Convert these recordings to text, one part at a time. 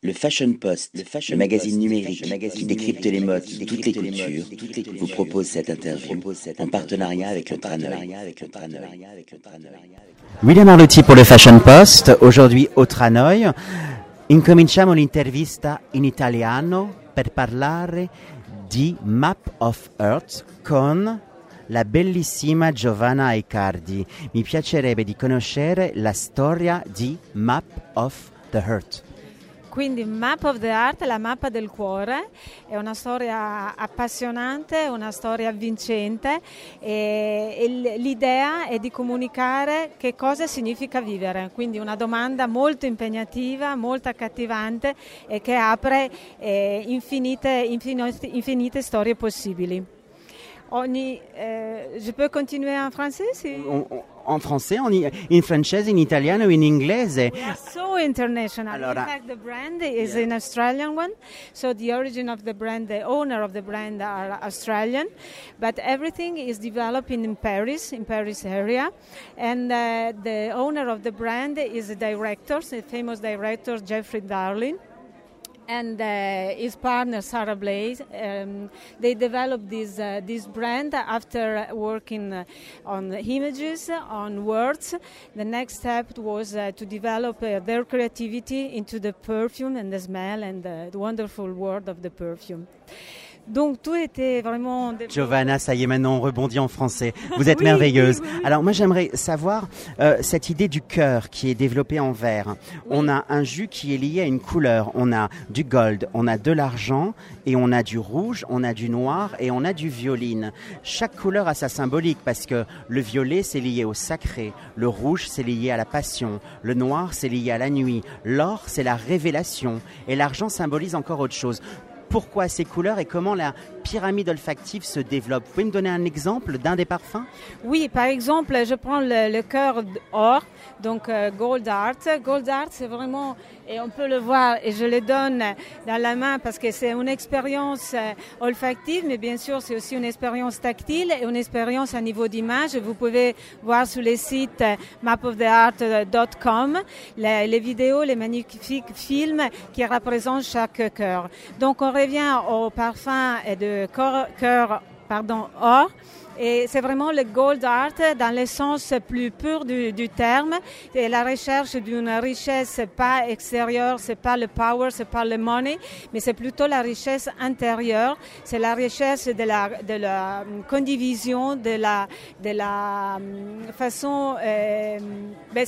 Le Fashion Post, le, magazine numérique qui décrypte les modes de toutes les cultures, vous propose cette interview en partenariat avec le Tranoï. William Arlotti pour le Fashion Post, aujourd'hui au Tranoï. Incominciamo l'intervista in italiano per parlare di Map of Earth con la bellissima Giovanna Aicardi. Mi piacerebbe di conoscere la storia di Map of the Earth. Quindi Map of the Heart, la mappa del cuore, è una storia appassionante, una storia vincente e, l'idea è di comunicare che cosa significa vivere, quindi una domanda molto impegnativa, molto accattivante e che apre eh, infinite, infinite, infinite storie possibili. Ogni, eh, je peux continuer en français si... on, on, en français, en, in francese, in italiano, in inglese. We are so international. Allora, in fact, the brand is yeah. an Australian one. So the origin of the brand, the owner of the brand are Australian, but everything is developed in Paris, in Paris area, and uh, the owner of the brand is a director, a famous director, Jeffrey Darlin and uh, his partner Sarah Blaze. Um, they developed this uh, this brand after working uh, on images, on words. The next step was uh, to develop uh, their creativity into the perfume and the smell and the wonderful world of the perfume. Donc tout était vraiment. Giovanna, ça y est, maintenant on rebondit en français. Vous êtes merveilleuse. Alors moi j'aimerais savoir euh, cette idée du cœur qui est développée en verre. On a un jus qui est lié à une couleur. On a du gold, on a de l'argent et on a du rouge, on a du noir et on a du violine. Chaque couleur a sa symbolique parce que le violet c'est lié au sacré, le rouge c'est lié à la passion, le noir c'est lié à la nuit, l'or c'est la révélation et l'argent symbolise encore autre chose pourquoi ces couleurs et comment la pyramide olfactive se développe. Vous pouvez me donner un exemple d'un des parfums? Oui, par exemple, je prends le, cœur or, donc euh, Gold Art. Gold Art, c'est vraiment, et on peut le voir, et je le donne dans la main parce que c'est une expérience euh, olfactive, mais bien sûr, c'est aussi une expérience tactile et une expérience à niveau d'image. Vous pouvez voir sur les sites euh, mapoftheart.com les, les vidéos, les magnifiques films qui représentent chaque cœur. Donc, on revient au parfum de cœur pardon, or. Et c'est vraiment le gold art dans le sens plus pur du, terme. Et la recherche d'une richesse, pas extérieure, c'est pas le power, c'est pas le money, mais c'est plutôt la richesse intérieure. C'est la richesse de la, la condivision, de la, de hum, façon. Euh, ben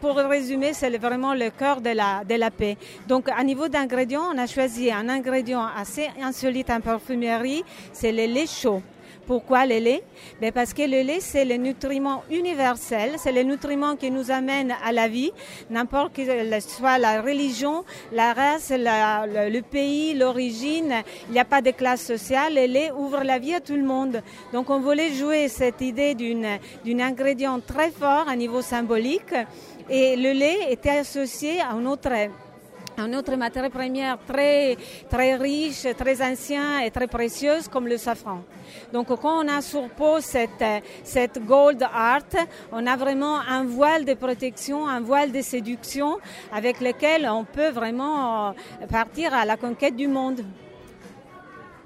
pour résumer, c'est vraiment le cœur de la, de la paix. Donc, à niveau d'ingrédients, on a choisi un ingrédient assez insolite en parfumerie, c'est le lait chaud. Pourquoi le lait? Ben Parce que le lait, c'est le nutriment universel, c'est le nutriment qui nous amène à la vie, n'importe que soit la religion, la race, le, pays, l'origine, il n'y a pas de classe sociale, le lait ouvre la vie à tout le monde. Donc on voulait jouer cette idée d'un ingrédient très fort à niveau symbolique. Et le lait était associé à un autre un autre matière première très, riche, très ancien et très précieuse comme le safran. Donc quand on a sur cette, cette gold art, on a vraiment un voile de protection, un voile de séduction avec lequel on peut vraiment euh, partir à la conquête du monde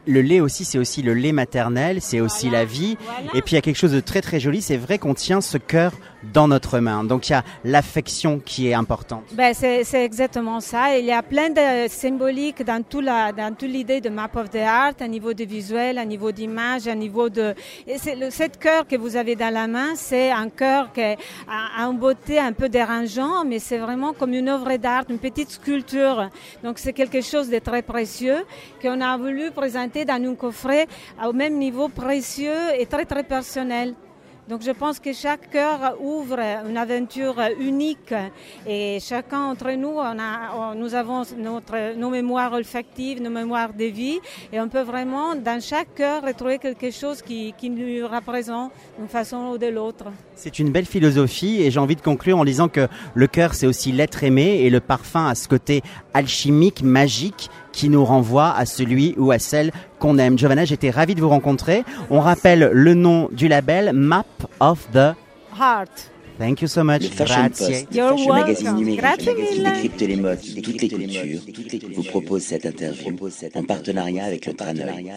le lait aussi, c'est aussi le lait maternel, c'est aussi la vie. Et puis il y a quelque chose de très très joli, c'est vrai qu'on tient ce cœur dans notre main. Donc il y a l'affection qui est importante. Ben, c'est exactement ça. Il y a plein de symboliques dans tout la, dans toute l'idée de Map of the Art, à niveau de visuel, à niveau d'image, à niveau de... Et le, cette cœur que vous avez dans la main, c'est un cœur qui a, a une beauté un peu dérangeant, mais c'est vraiment comme une œuvre d'art, une petite sculpture. Donc c'est quelque chose de très précieux qu'on a voulu présenter dans un coffret au même niveau précieux et très très personnel. Donc je pense que chaque cœur ouvre une aventure unique et chacun d'entre nous, on a, nous avons notre, nos mémoires olfactives, nos mémoires de vie et on peut vraiment dans chaque cœur retrouver quelque chose qui, qui nous représente d'une façon ou de l'autre. C'est une belle philosophie et j'ai envie de conclure en disant que le cœur c'est aussi l'être aimé et le parfum a ce côté alchimique, magique qui nous renvoie à celui ou à celle qu'on aime. Giovanna, j'étais ravi de vous rencontrer. On rappelle le nom du label Map of the Heart. Thank you so much. Le Fashion Grazie. Post, le You're Fashion magazine welcome. numérique Grazie qui décrypte les modes, toutes les cultures, vous propose cette interview en partenariat avec le Traneuil.